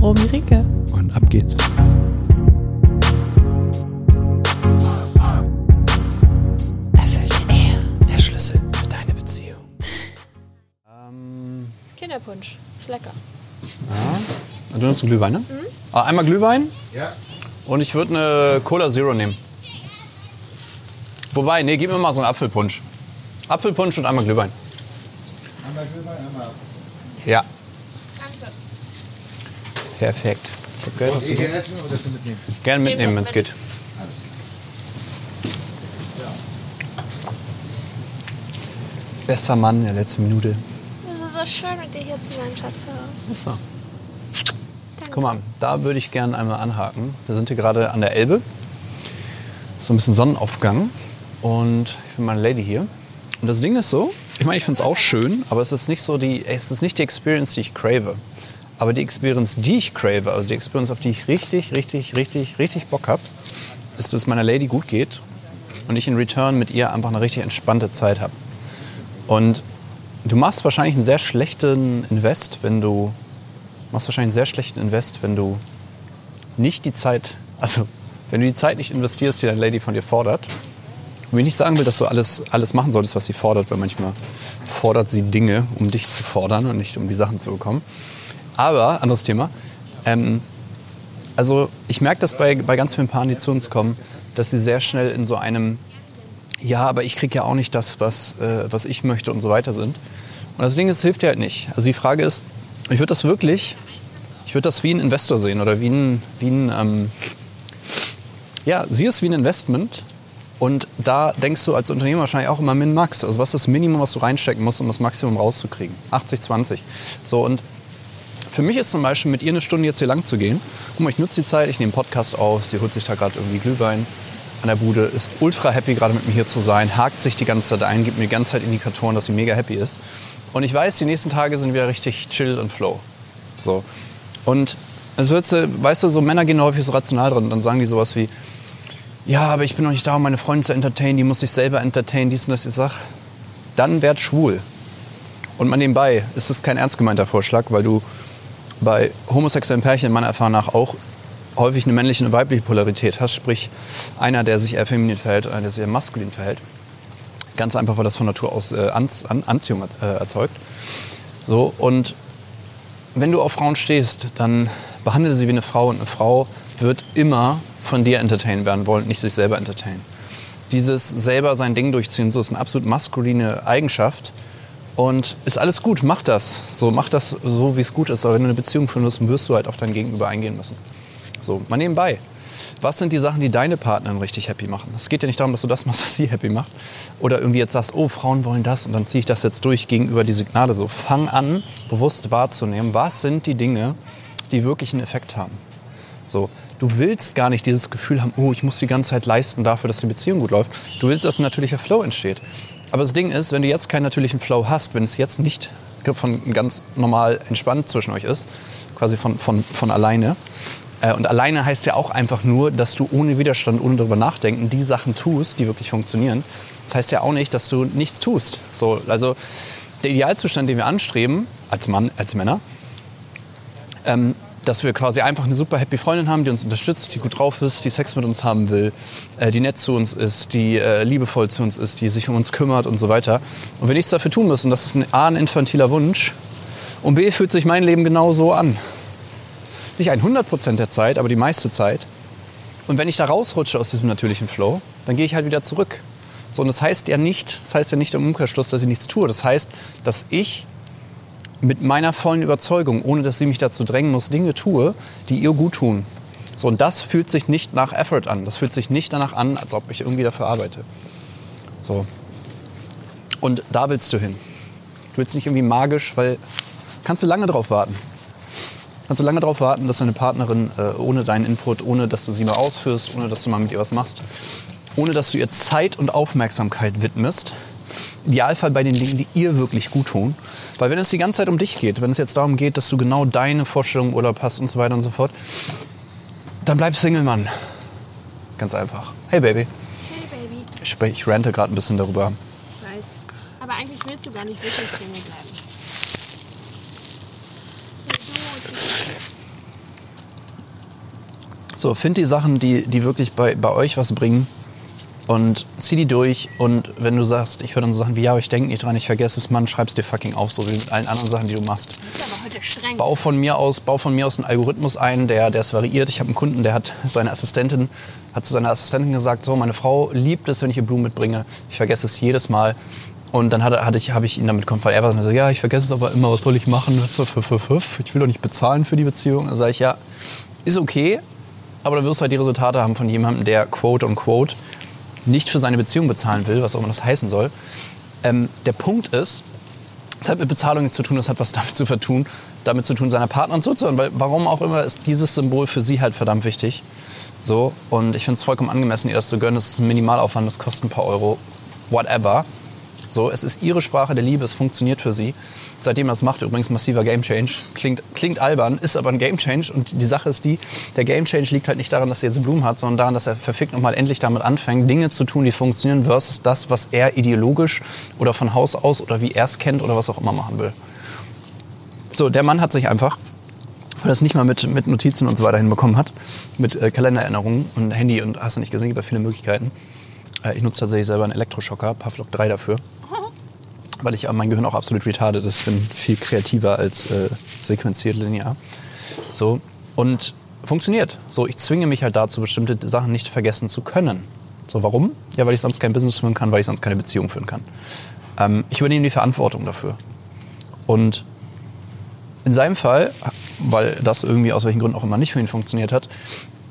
Romy Ricke. Und ab geht's. Erfüllte Ehe, der Schlüssel für deine Beziehung. Ähm. Kinderpunsch, ist lecker. Ja. Du nimmst einen Glühwein, ne? Mhm. Ah, einmal Glühwein. Ja. Und ich würde eine Cola Zero nehmen. Wobei, nee, gib mir mal so einen Apfelpunsch. Apfelpunsch und einmal Glühwein. Einmal Glühwein, einmal. Ja. Danke. Perfekt. Okay, was hier essen oder das mitnehmen? Gerne mitnehmen, wenn es geht. Alles klar. Ja. Bester Mann in der letzten Minute. Es ist so schön mit dir hier zu sein, Schatzhaus. So. Guck mal, da würde ich gerne einmal anhaken. Wir sind hier gerade an der Elbe. So ein bisschen Sonnenaufgang. Und ich bin meine Lady hier. Und das Ding ist so, ich meine, ich finde es auch schön, aber es ist nicht so die, es ist nicht die Experience, die ich crave. Aber die Experience, die ich crave, also die Experience, auf die ich richtig, richtig, richtig, richtig Bock habe, ist, dass es meiner Lady gut geht und ich in Return mit ihr einfach eine richtig entspannte Zeit habe. Und du machst wahrscheinlich einen sehr schlechten Invest, wenn du machst wahrscheinlich einen sehr schlechten Invest, wenn du nicht die Zeit, also wenn du die Zeit nicht investierst, die deine Lady von dir fordert und ich nicht sagen will, dass du alles, alles machen solltest, was sie fordert, weil manchmal fordert sie Dinge, um dich zu fordern und nicht um die Sachen zu bekommen. Aber, anderes Thema, ähm, also ich merke das bei, bei ganz vielen Paaren, die zu uns kommen, dass sie sehr schnell in so einem, ja, aber ich kriege ja auch nicht das, was, äh, was ich möchte und so weiter sind. Und das Ding ist, es hilft dir halt nicht. Also die Frage ist, ich würde das wirklich, ich würde das wie ein Investor sehen oder wie ein, wie ein ähm, ja, sieh es wie ein Investment und da denkst du als Unternehmer wahrscheinlich auch immer Min-Max. Also was ist das Minimum, was du reinstecken musst, um das Maximum rauszukriegen? 80, 20. So und für mich ist zum Beispiel mit ihr eine Stunde jetzt hier lang zu gehen. Guck mal, ich nutze die Zeit, ich nehme einen Podcast auf, sie holt sich da gerade irgendwie Glühwein an der Bude, ist ultra happy gerade mit mir hier zu sein, hakt sich die ganze Zeit ein, gibt mir die ganze Zeit Indikatoren, dass sie mega happy ist. Und ich weiß, die nächsten Tage sind wieder richtig chill und flow. So. Und also jetzt, weißt du, so Männer gehen häufig so rational drin und dann sagen die sowas wie, ja, aber ich bin noch nicht da, um meine Freundin zu entertainen, die muss sich selber entertainen, dies und das. Ich sag, dann werd schwul. Und mal nebenbei ist das kein ernst gemeinter Vorschlag, weil du bei homosexuellen Pärchen meiner Erfahrung nach auch häufig eine männliche und weibliche Polarität hast. Sprich, einer, der sich eher feminin verhält, einer, der sich eher maskulin verhält. Ganz einfach, weil das von Natur aus äh, An Anziehung äh, erzeugt. So, und wenn du auf Frauen stehst, dann behandle sie wie eine Frau und eine Frau wird immer von dir entertainen werden wollen, nicht sich selber entertainen. Dieses selber sein Ding durchziehen, so ist eine absolut maskuline Eigenschaft. Und ist alles gut, mach das. So, mach das so, wie es gut ist. Aber wenn du eine Beziehung führen musst, wirst du halt auf dein Gegenüber eingehen müssen. So, mal nebenbei. Was sind die Sachen, die deine Partnerin richtig happy machen? Es geht ja nicht darum, dass du das machst, was sie happy macht. Oder irgendwie jetzt sagst, oh, Frauen wollen das und dann ziehe ich das jetzt durch gegenüber die Signale. So, fang an, bewusst wahrzunehmen, was sind die Dinge, die wirklich einen Effekt haben. So, du willst gar nicht dieses Gefühl haben, oh, ich muss die ganze Zeit leisten dafür, dass die Beziehung gut läuft. Du willst, dass ein natürlicher Flow entsteht. Aber das Ding ist, wenn du jetzt keinen natürlichen Flow hast, wenn es jetzt nicht von ganz normal entspannt zwischen euch ist, quasi von, von, von alleine, äh, und alleine heißt ja auch einfach nur, dass du ohne Widerstand, ohne darüber nachdenken, die Sachen tust, die wirklich funktionieren. Das heißt ja auch nicht, dass du nichts tust. So, also der Idealzustand, den wir anstreben, als Mann, als Männer, ähm, dass wir quasi einfach eine super happy Freundin haben, die uns unterstützt, die gut drauf ist, die Sex mit uns haben will, äh, die nett zu uns ist, die äh, liebevoll zu uns ist, die sich um uns kümmert und so weiter. Und wir nichts dafür tun müssen, das ist ein, A, ein infantiler Wunsch und B, fühlt sich mein Leben genau so an. Nicht 100% der Zeit, aber die meiste Zeit. Und wenn ich da rausrutsche aus diesem natürlichen Flow, dann gehe ich halt wieder zurück. So, und das heißt ja nicht, das heißt ja nicht im Umkehrschluss, dass ich nichts tue. Das heißt, dass ich mit meiner vollen Überzeugung, ohne dass sie mich dazu drängen muss, Dinge tue, die ihr gut tun. So, und das fühlt sich nicht nach Effort an. Das fühlt sich nicht danach an, als ob ich irgendwie dafür arbeite. So. Und da willst du hin. Du willst nicht irgendwie magisch, weil kannst du lange drauf warten. kannst du lange darauf warten, dass deine Partnerin äh, ohne deinen Input, ohne dass du sie mal ausführst, ohne dass du mal mit ihr was machst, ohne dass du ihr Zeit und Aufmerksamkeit widmest, Idealfall bei den Dingen, die ihr wirklich gut tun. Weil wenn es die ganze Zeit um dich geht, wenn es jetzt darum geht, dass du genau deine Vorstellung oder passt und so weiter und so fort, dann bleib Single, Mann. Ganz einfach. Hey Baby. Hey Baby, Ich, ich rante gerade ein bisschen darüber. weiß. Aber eigentlich willst du gar nicht wirklich Single bleiben. So, find die Sachen, die, die wirklich bei, bei euch was bringen und zieh die durch. Und wenn du sagst, ich höre dann so Sachen wie, ja, aber ich denke nicht dran, ich vergesse es, Mann, schreib's dir fucking auf, so wie mit allen anderen Sachen, die du machst. Du bist aber heute streng. Bau von mir aus, bau von mir aus einen Algorithmus ein, der, der es variiert. Ich habe einen Kunden, der hat seine Assistentin, hat zu seiner Assistentin gesagt, so, meine Frau liebt es, wenn ich ihr Blumen mitbringe. Ich vergesse es jedes Mal. Und dann hatte, hatte ich, habe ich ihn damit konfrontiert. Er war so, ja, ich vergesse es aber immer, was soll ich machen? Ich will doch nicht bezahlen für die Beziehung. Dann sage ich, ja, ist okay, aber du wirst halt die Resultate haben von jemandem, der quote und quote nicht für seine Beziehung bezahlen will, was auch immer das heißen soll. Ähm, der Punkt ist, es hat mit Bezahlung nichts zu tun, das hat was damit zu tun, damit zu tun, seiner Partnerin zuzuhören. Weil warum auch immer ist dieses Symbol für sie halt verdammt wichtig. So, und ich finde es vollkommen angemessen, ihr das zu gönnen. Das ist ein Minimalaufwand, das kostet ein paar Euro. Whatever. So, es ist ihre Sprache der Liebe, es funktioniert für sie. Seitdem er das macht, übrigens massiver Game Change. Klingt, klingt albern, ist aber ein Game Change. Und die Sache ist die, der Game Change liegt halt nicht daran, dass er jetzt Blumen hat, sondern daran, dass er verfickt nochmal endlich damit anfängt, Dinge zu tun, die funktionieren, versus das, was er ideologisch oder von Haus aus oder wie er es kennt oder was auch immer machen will. So, der Mann hat sich einfach, weil er es nicht mal mit, mit Notizen und so weiter hinbekommen hat, mit äh, Kalendererinnerungen und Handy und hast du nicht gesehen, gibt ja viele Möglichkeiten. Äh, ich nutze tatsächlich selber einen Elektroschocker, Pavlok 3 dafür. Weil ich äh, mein Gehirn auch absolut retarded ist, bin viel kreativer als äh, sequenziert linear. So, und funktioniert. So, ich zwinge mich halt dazu, bestimmte Sachen nicht vergessen zu können. So, warum? Ja, weil ich sonst kein Business führen kann, weil ich sonst keine Beziehung führen kann. Ähm, ich übernehme die Verantwortung dafür. Und in seinem Fall, weil das irgendwie aus welchen Gründen auch immer nicht für ihn funktioniert hat,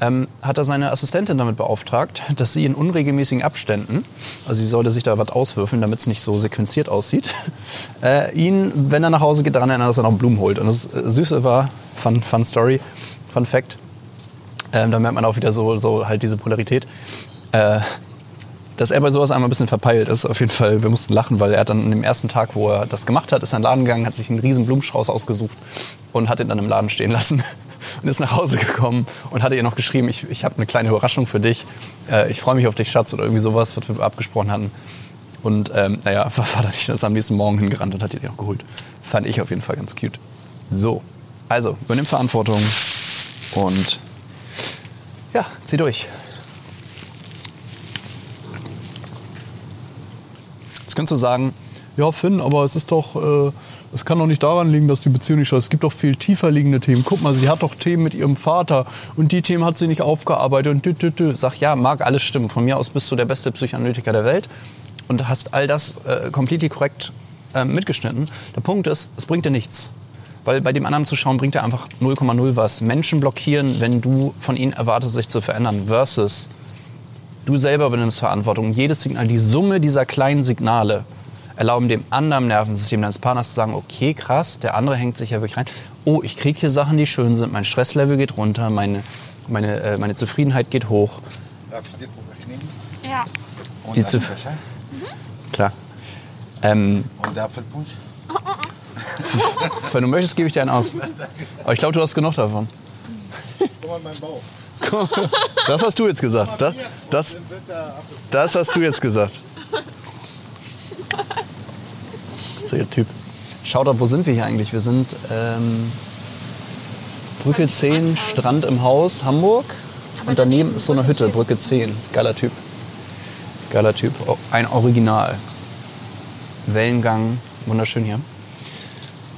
ähm, hat er seine Assistentin damit beauftragt, dass sie in unregelmäßigen Abständen, also sie sollte sich da was auswürfeln, damit es nicht so sequenziert aussieht, äh, ihn, wenn er nach Hause geht, daran erinnern, dass er noch Blumen holt. Und das äh, Süße war, fun, fun Story, Fun Fact, ähm, da merkt man auch wieder so, so halt diese Polarität. Äh, dass er bei sowas einmal ein bisschen verpeilt ist, auf jeden Fall. Wir mussten lachen, weil er dann an dem ersten Tag, wo er das gemacht hat, ist er in den Laden gegangen, hat sich einen riesen Blumenstrauß ausgesucht und hat ihn dann im Laden stehen lassen und ist nach Hause gekommen und hatte ihr noch geschrieben, ich, ich habe eine kleine Überraschung für dich. Äh, ich freue mich auf dich, Schatz, oder irgendwie sowas, was wir abgesprochen hatten. Und ähm, naja, war, war nicht, ist am nächsten Morgen hingerannt und hat ihr die noch geholt. Fand ich auf jeden Fall ganz cute. So, also, übernimm Verantwortung und ja, zieh durch. Jetzt könntest du sagen, ja Finn, aber es ist doch, äh, es kann doch nicht daran liegen, dass die Beziehung nicht schaut. Es gibt doch viel tiefer liegende Themen. Guck mal, sie hat doch Themen mit ihrem Vater und die Themen hat sie nicht aufgearbeitet und dü, dü, dü. Sag, ja, mag alles stimmen. Von mir aus bist du der beste Psychoanalytiker der Welt und hast all das äh, completely korrekt äh, mitgeschnitten. Der Punkt ist, es bringt dir nichts. Weil bei dem anderen zu schauen, bringt er einfach 0,0 was. Menschen blockieren, wenn du von ihnen erwartest, sich zu verändern, versus du selber übernimmst Verantwortung. Jedes Signal, die Summe dieser kleinen Signale erlauben dem anderen Nervensystem deines Partners zu sagen, okay, krass, der andere hängt sich ja wirklich rein. Oh, ich kriege hier Sachen, die schön sind, mein Stresslevel geht runter, meine, meine, äh, meine Zufriedenheit geht hoch. Darf ich dir nehmen? Ja. Und Die das zu- Becher? Klar. Ähm, Und Apfelpunsch? wenn du möchtest, gebe ich dir einen aus. Aber ich glaube, du hast genug davon. Guck mal, mein Bauch. Das hast du jetzt gesagt. Das, das, der das hast du jetzt gesagt. So, ihr Typ. Schaut doch, wo sind wir hier eigentlich? Wir sind ähm, Brücke 10, Strand im Haus, Hamburg. Und daneben ist so eine Hütte, Brücke 10. Geiler Typ. Geiler Typ. Oh, Ein Original. Wellengang, wunderschön hier.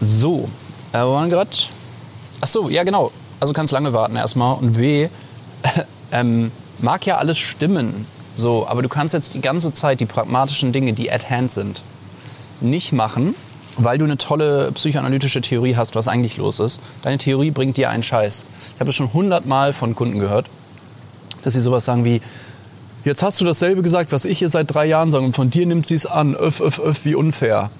So, äh, wo waren wir gerade? Ach so, ja genau. Also kannst lange warten erstmal. Und B, ähm, mag ja alles stimmen. So, aber du kannst jetzt die ganze Zeit die pragmatischen Dinge, die at hand sind, nicht machen, weil du eine tolle psychoanalytische Theorie hast, was eigentlich los ist. Deine Theorie bringt dir einen Scheiß. Ich habe es schon hundertmal von Kunden gehört, dass sie sowas sagen wie, jetzt hast du dasselbe gesagt, was ich hier seit drei Jahren sage und von dir nimmt sie es an, öff, öff, öff, wie unfair.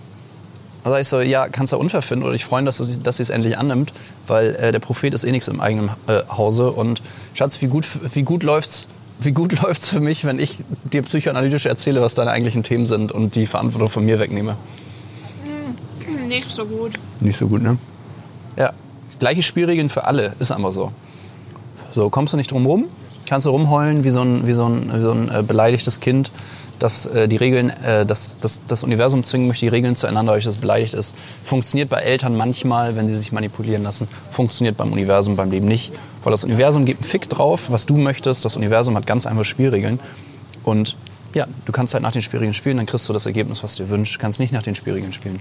Dann sag ich so, ja, kannst du unfair finden oder ich freuen, dass sie dass sie es endlich annimmt, weil äh, der Prophet ist eh nichts im eigenen äh, Hause. Und Schatz, wie gut, wie gut läuft's? Wie gut läuft's für mich, wenn ich dir psychoanalytisch erzähle, was deine eigentlichen Themen sind und die Verantwortung von mir wegnehme? Nicht so gut. Nicht so gut, ne? Ja. Gleiche Spielregeln für alle, ist einfach so. So, kommst du nicht drum rum, kannst du rumheulen wie so ein, wie so ein, wie so ein äh, beleidigtes Kind, das äh, die Regeln, äh, das, das, das Universum zwingen möchte, die Regeln zueinander, dass es beleidigt ist. Funktioniert bei Eltern manchmal, wenn sie sich manipulieren lassen. Funktioniert beim Universum, beim Leben nicht. Weil das Universum gibt einen Fick drauf, was du möchtest. Das Universum hat ganz einfache Spielregeln. Und ja, du kannst halt nach den Spielregeln spielen, dann kriegst du das Ergebnis, was du dir wünschst. Kannst nicht nach den Spielregeln spielen.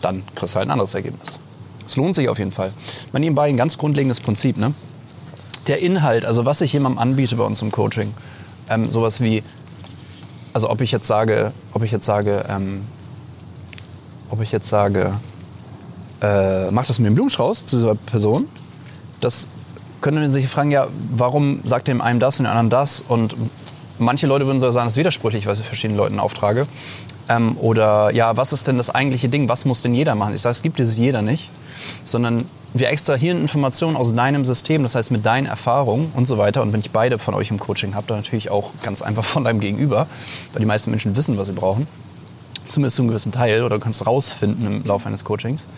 Dann kriegst du halt ein anderes Ergebnis. Es lohnt sich auf jeden Fall. Bei nebenbei ein ganz grundlegendes Prinzip, ne? Der Inhalt, also was ich jemandem anbiete bei uns im Coaching, ähm, sowas wie, also ob ich jetzt sage, ob ich jetzt sage, ähm, ob ich jetzt sage, äh, mach das mit dem Blumenstrauß zu dieser Person, das können sich fragen, ja, warum sagt dem einen das und dem anderen das? Und manche Leute würden so sagen, das ist widersprüchlich, weil ich verschiedenen Leuten auftrage. Ähm, oder ja, was ist denn das eigentliche Ding? Was muss denn jeder machen? Ich sage, es gibt dieses jeder nicht, sondern wir extrahieren Informationen aus deinem System, das heißt mit deinen Erfahrungen und so weiter. Und wenn ich beide von euch im Coaching habe, dann natürlich auch ganz einfach von deinem Gegenüber, weil die meisten Menschen wissen, was sie brauchen. Zumindest zu einem gewissen Teil oder du kannst rausfinden im Laufe eines Coachings.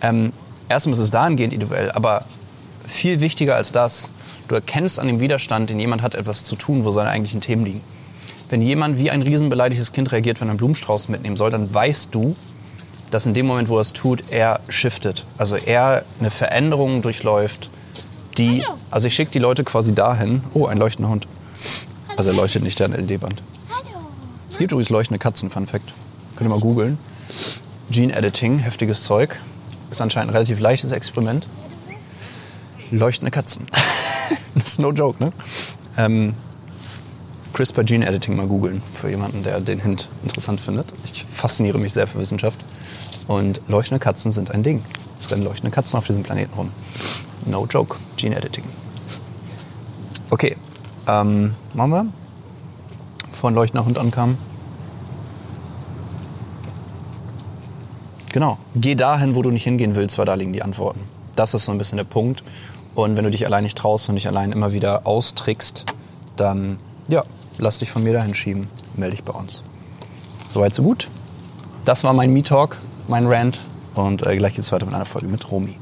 Ähm, erstmal ist es dahingehend individuell, aber viel wichtiger als das, du erkennst an dem Widerstand, den jemand hat, etwas zu tun, wo seine eigentlichen Themen liegen. Wenn jemand wie ein riesenbeleidigtes Kind reagiert, wenn er einen Blumenstrauß mitnehmen soll, dann weißt du, dass in dem Moment, wo er es tut, er shiftet. Also er eine Veränderung durchläuft, die. Also ich schicke die Leute quasi dahin. Oh, ein leuchtender Hund. Also er leuchtet nicht, der hat ein LED-Band. Es gibt übrigens leuchtende Katzen, Fun Fact. Könnt ihr mal googeln. Gene Editing, heftiges Zeug. Ist anscheinend ein relativ leichtes Experiment. Leuchtende Katzen. das ist no joke, ne? Ähm, CRISPR Gene Editing mal googeln für jemanden, der den Hint interessant findet. Ich fasziniere mich sehr für Wissenschaft. Und leuchtende Katzen sind ein Ding. Es rennen leuchtende Katzen auf diesem Planeten rum. No joke. Gene Editing. Okay. Ähm, machen wir? Bevor ein leuchtender Hund ankam. Genau. Geh dahin, wo du nicht hingehen willst, weil da liegen die Antworten. Das ist so ein bisschen der Punkt. Und wenn du dich allein nicht traust und dich allein immer wieder austrickst, dann, ja, lass dich von mir dahin schieben. Melde dich bei uns. Soweit, so gut. Das war mein Me-Talk, mein Rant. Und äh, gleich geht's weiter mit einer Folge mit Romy.